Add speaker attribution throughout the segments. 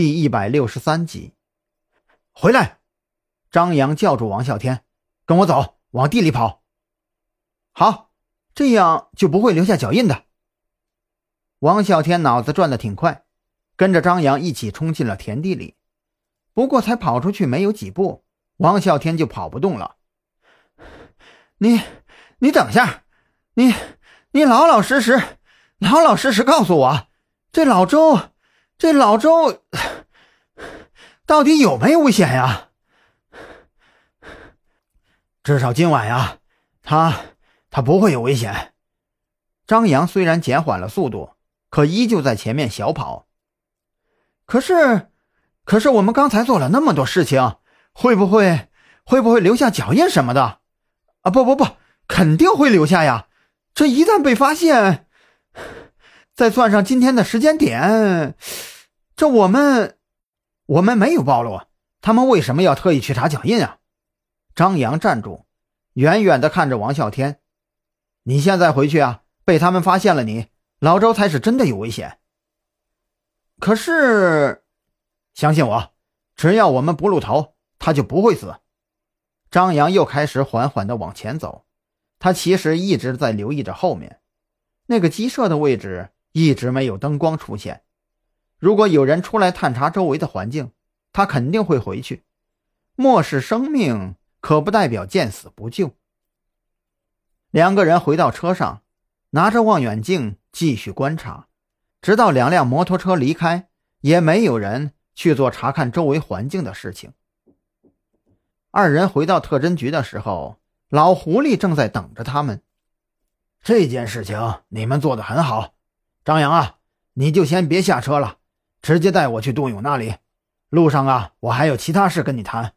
Speaker 1: 第一百六十三集，回来！张扬叫住王啸天：“跟我走，往地里跑。”好，这样就不会留下脚印的。王啸天脑子转得挺快，跟着张扬一起冲进了田地里。不过才跑出去没有几步，王啸天就跑不动了。你，你等下，你，你老老实实，老老实实告诉我，这老周。这老周到底有没有危险呀？至少今晚呀，他他不会有危险。张扬虽然减缓了速度，可依旧在前面小跑。可是，可是我们刚才做了那么多事情，会不会会不会留下脚印什么的？啊，不不不，肯定会留下呀！这一旦被发现。再算上今天的时间点，这我们我们没有暴露，他们为什么要特意去查脚印啊？张扬站住，远远的看着王啸天：“你现在回去啊，被他们发现了，你老周才是真的有危险。可是，相信我，只要我们不露头，他就不会死。”张扬又开始缓缓的往前走，他其实一直在留意着后面那个鸡舍的位置。一直没有灯光出现。如果有人出来探查周围的环境，他肯定会回去。漠视生命，可不代表见死不救。两个人回到车上，拿着望远镜继续观察，直到两辆摩托车离开，也没有人去做查看周围环境的事情。二人回到特侦局的时候，老狐狸正在等着他们。这件事情你们做得很好。张扬啊，你就先别下车了，直接带我去杜勇那里。路上啊，我还有其他事跟你谈。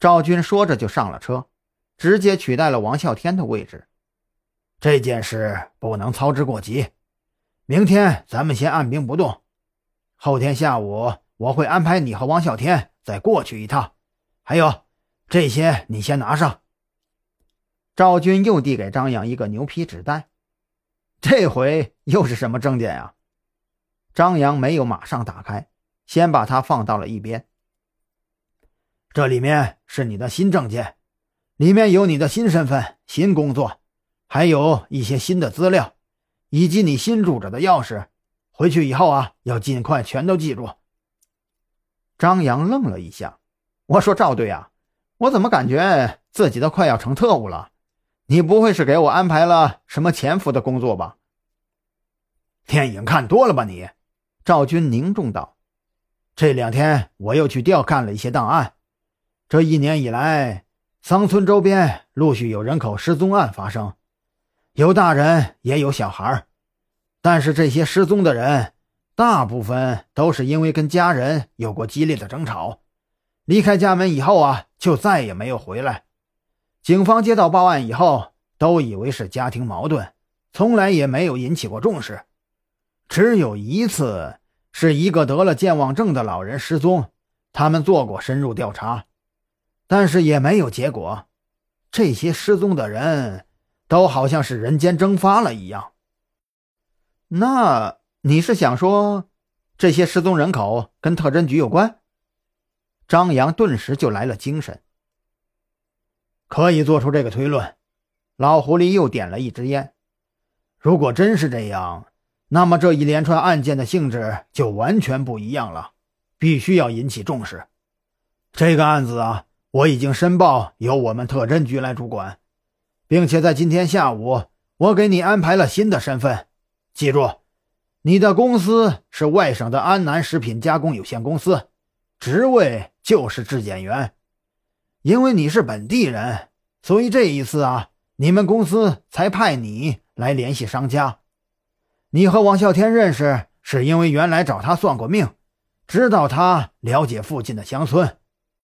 Speaker 1: 赵军说着就上了车，直接取代了王啸天的位置。这件事不能操之过急，明天咱们先按兵不动，后天下午我会安排你和王啸天再过去一趟。还有，这些你先拿上。赵军又递给张扬一个牛皮纸袋。这回又是什么证件呀？张扬没有马上打开，先把它放到了一边。这里面是你的新证件，里面有你的新身份、新工作，还有一些新的资料，以及你新住着的钥匙。回去以后啊，要尽快全都记住。张扬愣了一下，我说：“赵队啊，我怎么感觉自己都快要成特务了？”你不会是给我安排了什么潜伏的工作吧？电影看多了吧你？赵军凝重道：“这两天我又去调看了一些档案。这一年以来，桑村周边陆续有人口失踪案发生，有大人也有小孩但是这些失踪的人，大部分都是因为跟家人有过激烈的争吵，离开家门以后啊，就再也没有回来。”警方接到报案以后，都以为是家庭矛盾，从来也没有引起过重视。只有一次，是一个得了健忘症的老人失踪，他们做过深入调查，但是也没有结果。这些失踪的人，都好像是人间蒸发了一样。那你是想说，这些失踪人口跟特侦局有关？张扬顿时就来了精神。可以做出这个推论，老狐狸又点了一支烟。如果真是这样，那么这一连串案件的性质就完全不一样了，必须要引起重视。这个案子啊，我已经申报由我们特侦局来主管，并且在今天下午，我给你安排了新的身份。记住，你的公司是外省的安南食品加工有限公司，职位就是质检员。因为你是本地人，所以这一次啊，你们公司才派你来联系商家。你和王啸天认识，是因为原来找他算过命，知道他了解附近的乡村。